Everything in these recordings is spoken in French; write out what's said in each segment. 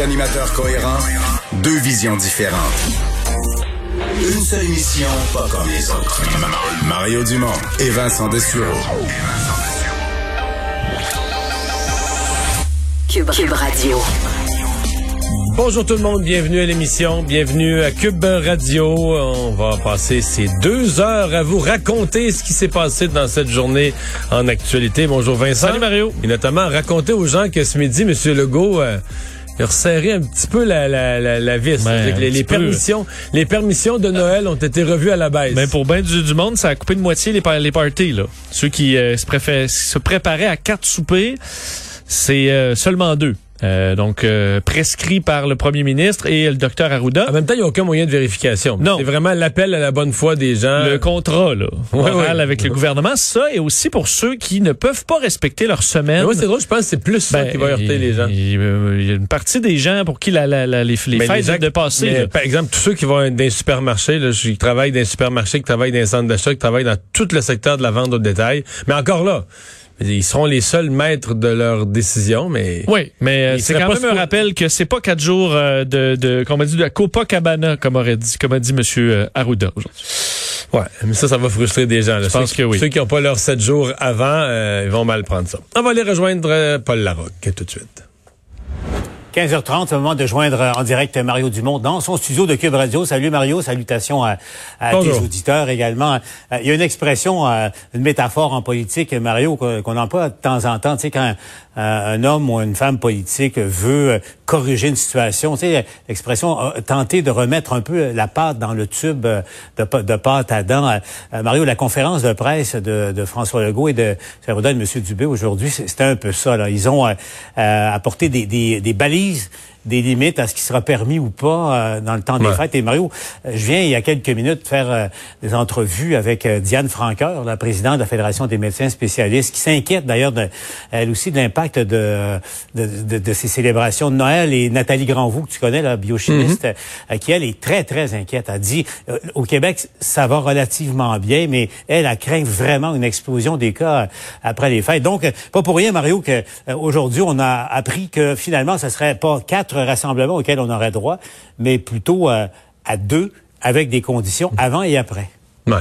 Deux animateurs cohérents, deux visions différentes. Une seule émission, pas comme les autres. Mario Dumont et Vincent Dessureau. Cube, Cube Radio. Bonjour tout le monde, bienvenue à l'émission, bienvenue à Cube Radio. On va passer ces deux heures à vous raconter ce qui s'est passé dans cette journée en actualité. Bonjour Vincent. Salut Mario. Et notamment raconter aux gens que ce midi, M. Legault... Euh, resserré un petit peu la, la, la, la vis. Ben, les, peu. permissions, les permissions de Noël ont été revues à la baisse. Ben pour bien du, du monde, ça a coupé de moitié les, les parties. Là. Ceux qui euh, se, préfé- se préparaient à quatre soupers, c'est euh, seulement deux. Euh, donc euh, prescrit par le premier ministre et le docteur Arruda. En même temps, il n'y a aucun moyen de vérification. Non. C'est vraiment l'appel à la bonne foi des gens. le contrat là, Ouais, ouais. avec le gouvernement, ça et aussi pour ceux qui ne peuvent pas respecter leur semaine. Moi, c'est drôle, je pense que c'est plus ça Ben, qui va heurter les gens. Il, euh, il y a une partie des gens pour qui la, la, la- les, les fêtes les gens viennent de passer. mais, par exemple, tous ceux qui vont dans les supermarchés, là, qui travaillent dans les supermarchés, qui travaillent dans les centres d'achat, qui travaillent dans tout le secteur de la vente au détail. Mais encore là, ils seront les seuls maîtres de leurs décisions, mais... Oui, mais euh, c'est quand même un rappel que c'est pas quatre jours euh, de, de comme on dit, de Copacabana, comme aurait dit, comme a dit Monsieur Arruda aujourd'hui. Ouais, mais ça, ça va frustrer des gens. là. Je Ceux pense qui- que oui. Ceux qui n'ont pas leurs sept jours avant, euh, ils vont mal prendre ça. On va aller rejoindre euh, Paul Larocque tout de suite. 15h30, c'est le moment de joindre en direct Mario Dumont dans son studio de Cube Radio. Salut Mario, salutations à, à tes auditeurs également. Euh, Il y a une expression, euh, une métaphore en politique, Mario, qu'on emploie de temps en temps. Tu sais, quand un homme ou une femme politique veut euh, corriger une situation, tu sais, l'expression euh, tenter de remettre un peu la pâte dans le tube euh, de, pâte à dents. Euh, euh, Mario, la conférence de presse de, François Legault et de Sarouda et de M. Dubé aujourd'hui, c'était un peu ça. Là. Ils ont euh, euh, apporté des balises des limites à ce qui sera permis ou pas euh, dans le temps des fêtes. Et Mario, je viens il y a quelques minutes faire euh, des entrevues avec euh, Diane Franqueur, la présidente de la Fédération des médecins spécialistes, qui s'inquiète d'ailleurs, de, elle aussi, de l'impact de, de, de, de ces célébrations de Noël. Et Nathalie Granvaux, que tu connais, la biochimiste, euh, qui, elle, est très, très inquiète. Elle dit, euh, au Québec, ça va relativement bien, mais elle, elle craint vraiment une explosion des cas euh, après les fêtes. Donc, pas pour rien, Mario, que euh, aujourd'hui, on a appris que finalement, ce serait pas quatre rassemblements auxquels on aurait droit, mais plutôt euh, à deux, avec des conditions avant et après. Ouais.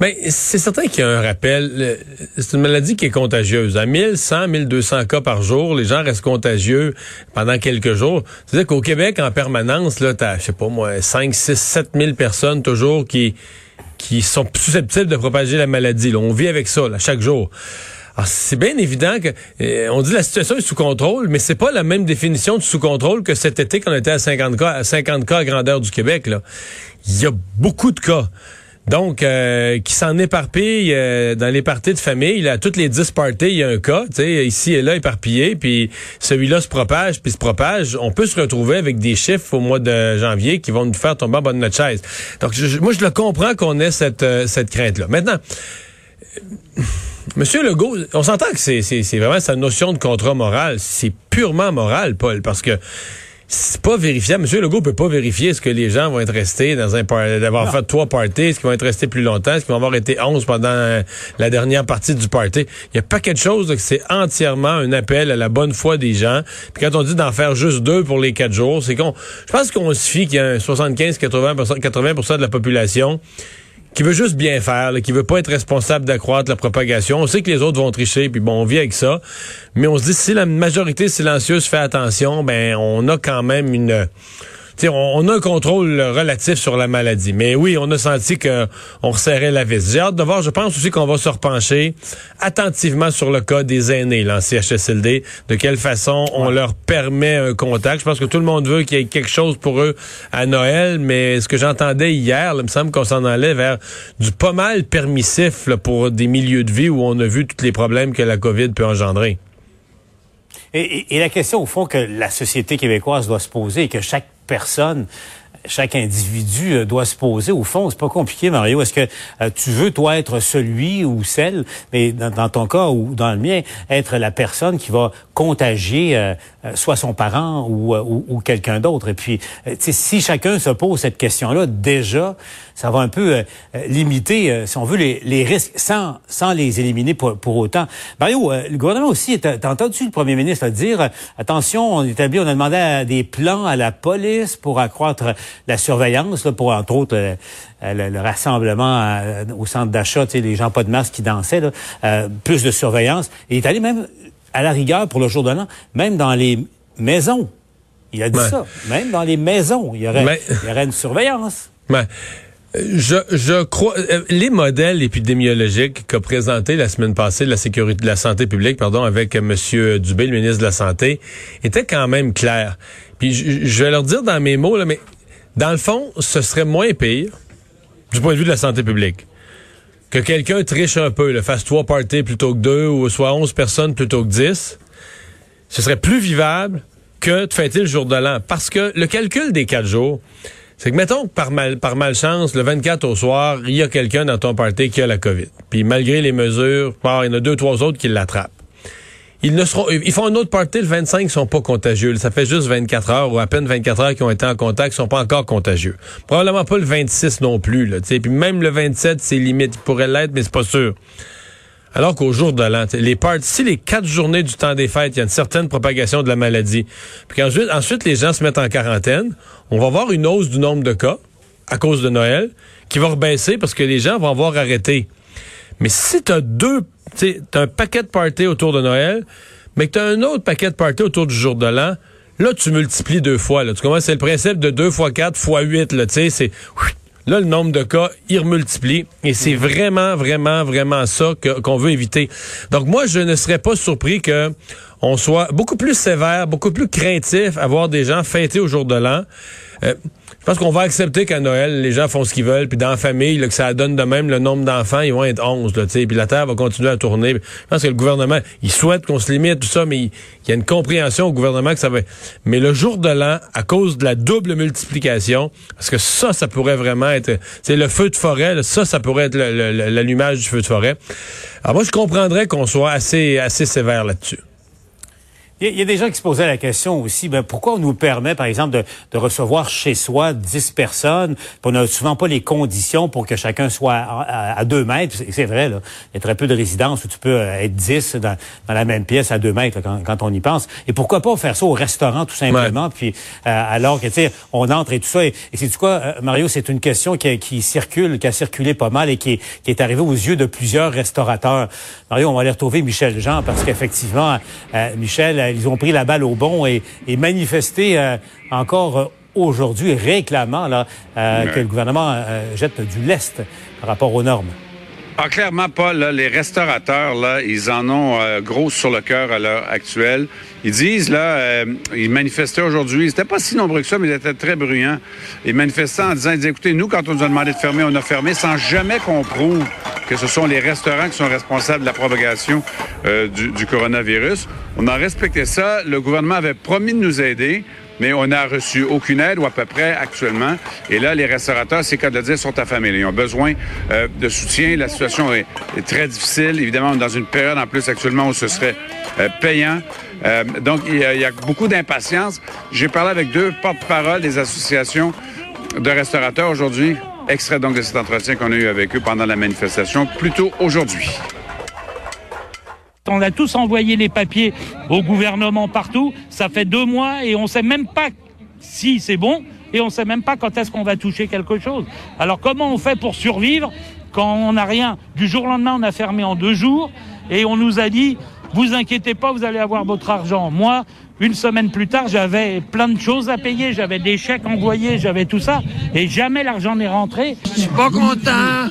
Mais c'est certain qu'il y a un rappel. C'est une maladie qui est contagieuse. À 1100, 1200 cas par jour, les gens restent contagieux pendant quelques jours. C'est-à-dire qu'au Québec, en permanence, là, t'as, je sais pas moi, 5, 6, 7 000 personnes toujours qui, qui sont susceptibles de propager la maladie. là. On vit avec ça, là, chaque jour. Alors, c'est bien évident que euh, on dit la situation est sous contrôle, mais c'est pas la même définition de sous contrôle que cet été quand on était à 50 cas, à 50 cas à grandeur du Québec. Là, il y a beaucoup de cas. Donc, euh, qui s'en éparpille euh, dans les parties de famille. Là, toutes les 10 parties, il y a un cas, tu sais, ici et là, éparpillé, puis celui-là se propage, puis se propage. On peut se retrouver avec des chiffres au mois de janvier qui vont nous faire tomber en bas de notre chaise. Donc, je- moi, je le comprends qu'on ait cette, euh, cette crainte-là. Maintenant, Monsieur Legault, on s'entend que c'est, c'est, c'est vraiment sa notion de contrat moral. C'est purement moral, Paul, parce que c'est pas vérifiable. Monsieur Legault peut pas vérifier est-ce que les gens vont être restés dans un par- d'avoir fait trois parties, est-ce qu'ils vont être restés plus longtemps, est-ce qu'ils vont avoir été onze pendant euh, la dernière partie du party. Il y a pas quelque chose que c'est entièrement un appel à la bonne foi des gens. Puis quand on dit d'en faire juste deux pour les quatre jours, c'est qu'on, je pense qu'on se fie qu'il y a un 75-80% 80% de la population qui veut juste bien faire, là, qui veut pas être responsable d'accroître la propagation. On sait que les autres vont tricher, puis bon, on vit avec ça. Mais on se dit, si la majorité silencieuse fait attention, ben, on a quand même une... on, on a un contrôle relatif sur la maladie. Mais oui, on a senti que on resserrait la vis. J'ai hâte de voir. Je pense aussi qu'on va se repencher attentivement sur le cas des aînés là, en CHSLD. De quelle façon on leur permet un contact. Je pense que tout le monde veut qu'il y ait quelque chose pour eux à Noël. Mais ce que j'entendais hier, là, il me semble qu'on s'en allait vers du pas mal permissif là, pour des milieux de vie où on a vu tous les problèmes que la COVID peut engendrer. Et, et- et la question, au fond, que la société québécoise doit se poser et que chaque personne, chaque individu euh, doit se poser, au fond, c'est pas compliqué, Mario. Est-ce que euh, tu veux, toi, être celui ou celle, mais dans, ton cas ou dans le mien, être la personne qui va contagier euh, euh, soit son parent ou, euh, ou, ou quelqu'un d'autre? Et puis, si chacun se pose cette question-là, déjà, ça va un peu limiter, si on veut, les, les, risques sans, sans les éliminer pour, pour autant. Mario, le gouvernement aussi, t'as entendu le premier ministre dire, attention, on établit, on a demandé des plans à la police pour accroître la surveillance, là, pour entre autres le, rassemblement au centre d'achat, les gens pas de masque qui dansaient, là, plus de surveillance. Et il est allé même à la rigueur pour le jour de l'an, même dans les maisons. Il a dit ça. Même dans les maisons, il y aurait, il y aurait une surveillance. Je, je crois euh, les modèles épidémiologiques qu'a présenté la semaine passée la sécurité de la santé publique pardon avec monsieur Dubé le ministre de la santé étaient quand même clairs. Puis je, vais leur dire dans mes mots là mais dans le fond, ce serait moins pire du point de vue de la santé publique que quelqu'un triche un peu, le fasse trois parties plutôt que deux, ou soit onze personnes plutôt que dix, ce serait plus vivable que de fêter le jour de l'an. Parce que le calcul des quatre jours, c'est que mettons que par, mal, par malchance, le 24 au soir, il y a quelqu'un dans ton party qui a la COVID. Puis malgré les mesures, il y en a deux, trois autres qui l'attrapent. Ils ne seront, ils font un autre party le 25, ils sont pas contagieux. Ça fait juste 24 heures ou à peine 24 heures qu'ils ont été en contact, ils sont pas encore contagieux. Probablement pas le 26 non plus, là, Puis même le 27, c'est limite. Il pourrait l'être, mais c'est pas sûr. Alors qu'au jour de l'an, les parties, si les quatre journées du temps des fêtes, il y a une certaine propagation de la maladie, puis qu'ensuite, ensuite les gens se mettent en quarantaine, on va voir une hausse du nombre de cas à cause de Noël, qui va rebaisser parce que les gens vont avoir arrêté. Mais si tu as deux, tu un paquet de parties autour de Noël, mais que tu as un autre paquet de parties autour du jour de l'an, là, tu multiplies deux fois. Là. Tu commences, c'est le principe de deux fois quatre fois huit. Là, c'est, là, le nombre de cas, il remultiplie. Et c'est vraiment, vraiment, vraiment ça qu'on veut éviter. Donc, moi, je ne serais pas surpris que on soit beaucoup plus sévère, beaucoup plus craintif à voir des gens fêter au jour de l'an. Euh, je pense qu'on va accepter qu'à Noël, les gens font ce qu'ils veulent, puis dans la famille, que ça donne de même le nombre d'enfants, ils vont être 11, là, puis la Terre va continuer à tourner. Je pense que le gouvernement, il souhaite qu'on se limite, tout ça, mais il, y a une compréhension au gouvernement que ça va... Mais le jour de l'an, à cause de la double multiplication, parce que ça, ça pourrait vraiment être... C'est le feu de forêt, ça, ça pourrait être l'allumage du feu de forêt. Alors moi, je comprendrais qu'on soit assez, assez sévère là-dessus. Il y, a des gens qui se posaient la question aussi, ben, pourquoi on nous permet, par exemple, de, de recevoir chez soi 10 personnes, on n'a souvent pas les conditions pour que chacun soit à, deux mètres. C'est vrai, là. Il y a très peu de résidences où tu peux euh, être 10 dans, dans la même pièce à deux mètres quand, quand, on y pense. Et pourquoi pas faire ça au restaurant, tout simplement, puis euh, alors que, tu sais, on entre et tout ça. Et, et c'est du quoi, euh, Mario, c'est une question qui, qui, circule, qui a circulé pas mal et qui, qui est arrivée aux yeux de plusieurs restaurateurs. Mario, on va aller retrouver Michel Jean, parce qu'effectivement, Michel ils ont pris la balle au bon et, manifesté euh, encore euh, aujourd'hui, réclamant là, euh, que le gouvernement jette du lest par rapport aux normes. Ah, clairement pas. les restaurateurs, là, ils en ont gros sur le cœur à l'heure actuelle. Ils disent, là, ils manifestaient aujourd'hui, ils n'étaient pas si nombreux que ça, mais ils étaient très bruyants. Ils manifestaient en disant, écoutez, nous, quand on nous a demandé de fermer, on a fermé sans jamais qu'on prouve que ce sont les restaurants qui sont responsables de la propagation euh, du, coronavirus. On a respecté ça. Le gouvernement avait promis de nous aider mais on n'a reçu aucune aide ou à peu près actuellement. Et là, les restaurateurs, c'est de le dire, sont affamés. Ils ont besoin euh, de soutien. La situation est, très difficile. Évidemment, on est dans une période en plus actuellement où ce serait euh, payant. donc, il y, a, beaucoup d'impatience. J'ai parlé avec deux porte-parole des associations de restaurateurs aujourd'hui. Extrait donc de cet entretien qu'on a eu avec eux pendant la manifestation, plutôt aujourd'hui. On a tous envoyé les papiers au gouvernement partout. Ça fait deux mois et on sait même pas si c'est bon et on sait même pas quand est-ce qu'on va toucher quelque chose. Alors comment on fait pour survivre quand on n'a rien? Du jour au lendemain, on a fermé en deux jours et on nous a dit vous inquiétez pas, vous allez avoir votre argent. Moi, une semaine plus tard, j'avais plein de choses à payer, j'avais des chèques envoyés, j'avais tout ça, et jamais l'argent n'est rentré. Je suis pas content,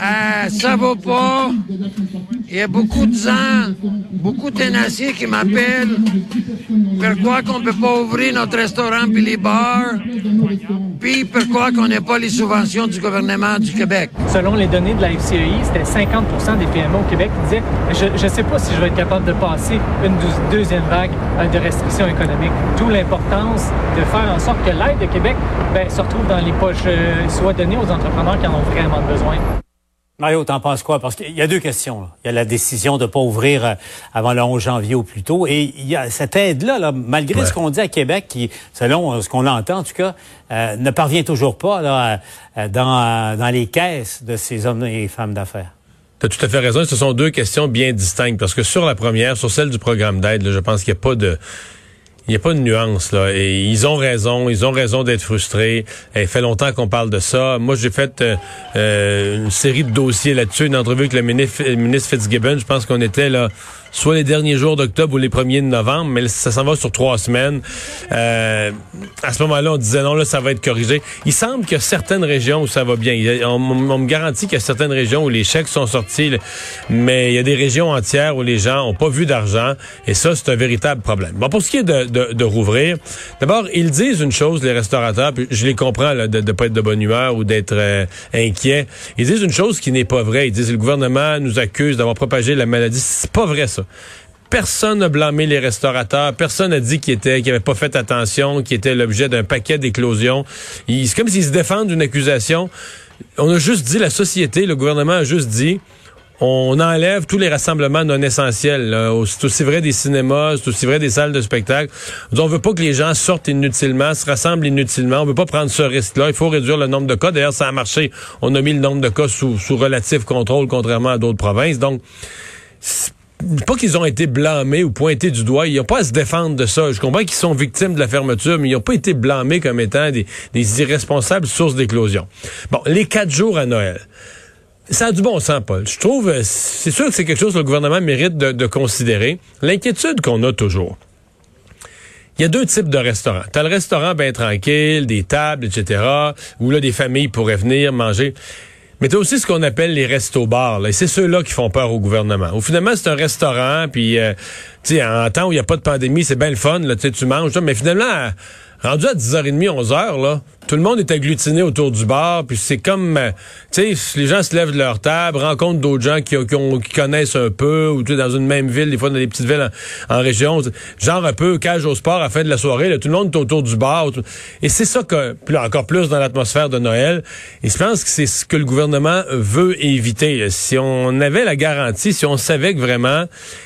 euh, ça vaut pas. Il y a beaucoup de gens, beaucoup de tenaciers qui m'appellent. Pourquoi qu'on peut pas ouvrir notre restaurant les bars? Puis pourquoi qu'on n'a pas les subventions du gouvernement du Québec? Selon les données de la FCEI, c'était 50 des PME au Québec qui disaient je ne sais pas si je vais être capable de passer une deuxième vague de restrictions économiques. D'où l'importance de faire en sorte que l'aide de Québec ben, se retrouve dans les poches, euh, soit donnée aux entrepreneurs qui en ont vraiment besoin. Mario, t'en penses quoi? Parce qu'il y a deux questions. Là. Il y a la décision de ne pas ouvrir euh, avant le 11 janvier au plus tôt. Et il y a cette aide-là, là, malgré Ouais. ce qu'on dit à Québec, qui, selon euh, ce qu'on entend en tout cas, euh, ne parvient toujours pas là, euh, dans, euh, dans les caisses de ces hommes et femmes d'affaires. Tu as tout à fait raison. Ce sont deux questions bien distinctes. Parce que sur la première, sur celle du programme d'aide, je pense qu'il n'y a pas de. Il n'y a pas de nuance là et ils ont raison, ils ont raison d'être frustrés. Il fait longtemps qu'on parle de ça. Moi, j'ai fait euh, euh, une série de dossiers là-dessus, une entrevue avec le ministre Fitzgibbon. Je pense qu'on était là soit les derniers jours d'octobre ou les premiers de novembre, mais ça s'en va sur trois semaines. Euh, à ce moment-là, on disait non, là, ça va être corrigé. Il semble qu'il y a certaines régions où ça va bien. On, me garantit qu'il y a certaines régions où les chèques sont sortis, là, mais il y a des régions entières où les gens ont pas vu d'argent, et ça, c'est un véritable problème. Bon, pour ce qui est de, de, de rouvrir, d'abord, ils disent une chose, les restaurateurs, puis je les comprends là, de ne pas être de bonne humeur ou d'être euh, inquiets. Ils disent une chose qui n'est pas vraie. Ils disent le gouvernement nous accuse d'avoir propagé la maladie. C'est pas vrai, ça. Personne n'a blâmé les restaurateurs. Personne n'a dit qu'ils étaient, qu'ils n'avaient pas fait attention, qu'ils étaient l'objet d'un paquet d'éclosions. C'est comme s'ils se défendent d'une accusation. On a juste dit, la société, le gouvernement a juste dit, on enlève tous les rassemblements non essentiels. C'est aussi vrai des cinémas, c'est aussi vrai des salles de spectacle. On veut pas que les gens sortent inutilement, se rassemblent inutilement. On veut pas prendre ce risque-là. Il faut réduire le nombre de cas. D'ailleurs, ça a marché. On a mis le nombre de cas sous, sous relatif contrôle, contrairement à d'autres provinces. Donc, pas qu'ils ont été blâmés ou pointés du doigt. Ils n'ont pas à se défendre de ça. Je comprends qu'ils sont victimes de la fermeture, mais ils n'ont pas été blâmés comme étant des, irresponsables sources d'éclosion. Bon, les quatre jours à Noël. Ça a du bon sens, Paul. Je trouve, euh, c'est sûr que c'est quelque chose que le gouvernement mérite de, de considérer. L'inquiétude qu'on a toujours. Il y a deux types de restaurants. T'as le restaurant bien tranquille, des tables, etc., où là, des familles pourraient venir manger. Mais t'as aussi ce qu'on appelle les restos-bars. Et c'est ceux-là qui font peur au gouvernement. Au finalement, c'est un restaurant, puis, euh, tu en temps où il n'y a pas de pandémie, c'est bien le fun, là, tu tu manges, mais finalement, rendu à 10h30, 11h, là, tout le monde est agglutiné autour du bar, puis c'est comme, euh, tu sais, les gens se lèvent de leur table, rencontrent d'autres gens qui, qui, qui connaissent un peu, ou tu dans une même ville, des fois dans des petites villes en, région, genre un peu cage au sport à la fin de la soirée, là, tout le monde est autour du bar. Et c'est ça que, là, encore plus dans l'atmosphère de Noël, et je pense que c'est ce que le gouvernement veut éviter. Si on avait la garantie, si on savait que vraiment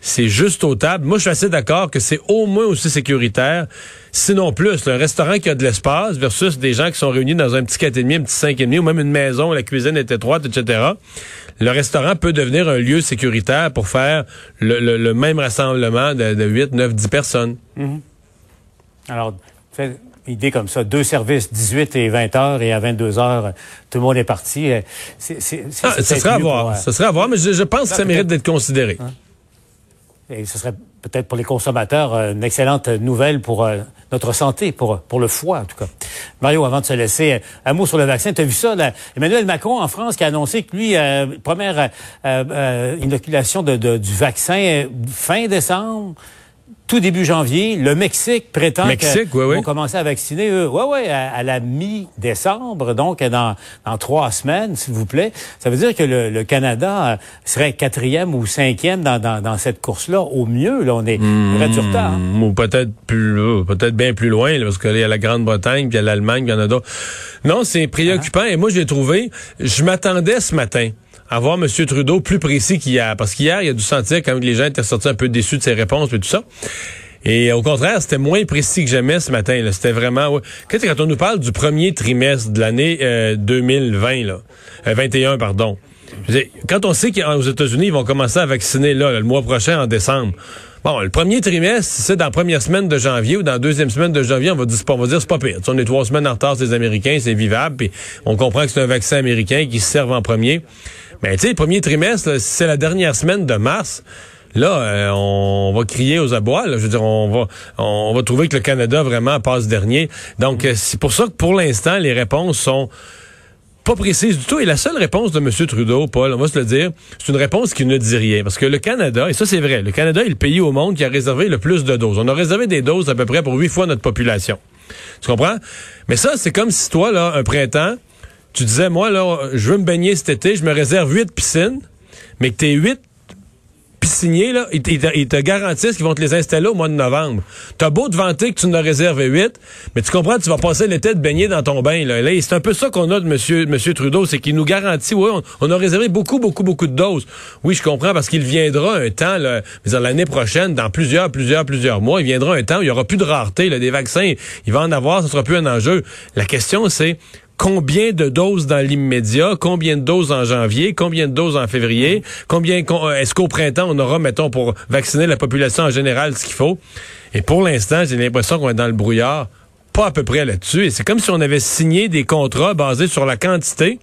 c'est juste aux tables, moi je suis assez d'accord que c'est au moins aussi sécuritaire, sinon plus. un restaurant qui a de l'espace versus des gens qui sont réunis dans un petit 4,5, un petit 5,5 ou même une maison où la cuisine est étroite, etc. Le restaurant peut devenir un lieu sécuritaire pour faire le, le- le même rassemblement de, de 8, 9, 10 personnes. Alors, fait une idée comme ça, deux services, 18 et 20 heures, et à 22 heures, tout le monde est parti. euh, C'est, c'est, c'est- Ah, ça serait à voir. pour, euh, Ça serait à voir, mais je, je pense que Ça, mérite d'être considéré. Et ce serait peut-être pour les consommateurs euh, une excellente nouvelle pour euh, notre santé, pour, pour le foie en tout cas. Mario, avant de se laisser, euh, un mot sur le vaccin. Tu as vu ça, là? Emmanuel Macron en France qui a annoncé que lui, première euh, euh, inoculation de, de- du vaccin fin décembre. Tout début janvier, le Mexique prétend qu'ils oui, commencer à vacciner, eux. Oui, oui, à, à la mi-décembre, donc dans, dans trois semaines, s'il vous plaît. Ça veut dire que le, le Canada euh, serait quatrième ou cinquième dans, dans, dans cette course-là. Au mieux, là, on est aurait du retard. hein. Ou peut-être plus, euh, peut-être bien plus loin, là, parce qu'il y a la Grande-Bretagne, puis il y a l'Allemagne, il y en a d'autres. Non, c'est préoccupant. Et moi, j'ai trouvé, je m'attendais ce matin à voir M. Trudeau plus précis qu'hier. Parce qu'hier, il a dû sentir quand même que les gens étaient sortis un peu déçus de ses réponses et tout ça. Et au contraire, c'était moins précis que jamais ce matin. C'était vraiment... Quand, on nous parle du premier trimestre de l'année euh, 2020, là, euh, 21, pardon. Quand on sait qu'aux États-Unis, ils vont commencer à vacciner là, le mois prochain, en décembre. Bon, le premier trimestre, c'est dans la première semaine de janvier ou dans la deuxième semaine de janvier, on va dire, on va dire c'est pas pire. On est trois semaines en retard, les Américains, c'est vivable, puis on comprend que c'est un vaccin américain qui se serve en premier. Mais tu sais, premier trimestre, c'est la dernière semaine de mars. Là, euh, on va crier aux abois. Je veux dire, on va, on va trouver que le Canada vraiment passe dernier. Donc, euh, c'est pour ça que pour l'instant, les réponses sont pas précises du tout. Et la seule réponse de M. Trudeau, Paul, on va se le dire, c'est une réponse qui ne dit rien. Parce que le Canada, et ça c'est vrai, le Canada est le pays au monde qui a réservé le plus de doses. On a réservé des doses à peu près pour huit fois notre population. Tu comprends? Mais ça, c'est comme si toi, là, un printemps, tu disais, moi, là, je veux me baigner cet été, je me réserve huit piscines, mais que tes huit signés, là, ils, te- garantissent qu'ils vont te les installer au mois de novembre. T'as beau te vanter que tu as réservé 8, mais tu comprends, tu vas passer l'été de baigner dans ton bain. Là, c'est un peu ça qu'on a de monsieur, monsieur Trudeau, c'est qu'il nous garantit, oui, on, a réservé beaucoup, beaucoup, beaucoup de doses. Oui, je comprends, parce qu'il viendra un temps, là, l'année prochaine, dans plusieurs, plusieurs, plusieurs mois, il viendra un temps où il y aura plus de rareté, là, des vaccins, il va en avoir, ce sera plus un enjeu. La question, c'est combien de doses dans l'immédiat, combien de doses en janvier, combien de doses en février, combien euh, est-ce qu'au printemps on aura, mettons, pour vacciner la population en général ce qu'il faut? Et pour l'instant, j'ai l'impression qu'on est dans le brouillard, pas à peu près là-dessus. Et c'est comme si on avait signé des contrats basés sur la quantité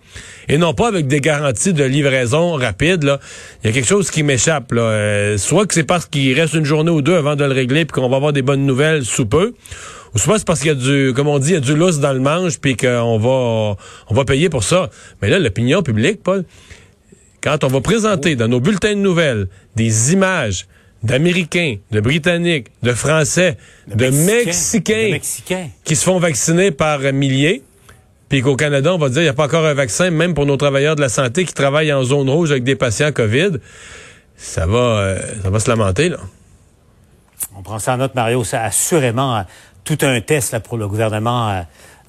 et non pas avec des garanties de livraison rapide. Il y a quelque chose qui m'échappe. Euh, soit que c'est parce qu'il reste une journée ou deux avant de le régler puis qu'on va avoir des bonnes nouvelles sous peu. C'est parce qu'il y a du, comme on dit, il y a du lousse dans le manche, puis qu'on va, on va payer pour ça. Mais là, l'opinion publique, Paul, quand on va présenter dans nos bulletins de nouvelles des images d'Américains, de Britanniques, de Français, de, Mexicains, de Mexicains. qui se font vacciner par milliers, puis qu'au Canada, on va dire, il n'y a pas encore un vaccin, même pour nos travailleurs de la santé qui travaillent en zone rouge avec des patients COVID, ça va, euh, ça va se lamenter, là. On prend ça en note, Mario. C'est assurément tout un test là, pour le gouvernement euh,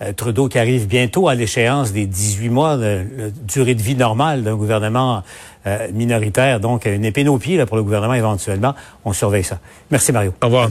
euh, Trudeau qui arrive bientôt à l'échéance des 18 mois de, durée de vie normale d'un gouvernement euh, minoritaire. Donc, une épine au pied là, pour le gouvernement éventuellement. On surveille ça. Merci, Mario. Au revoir.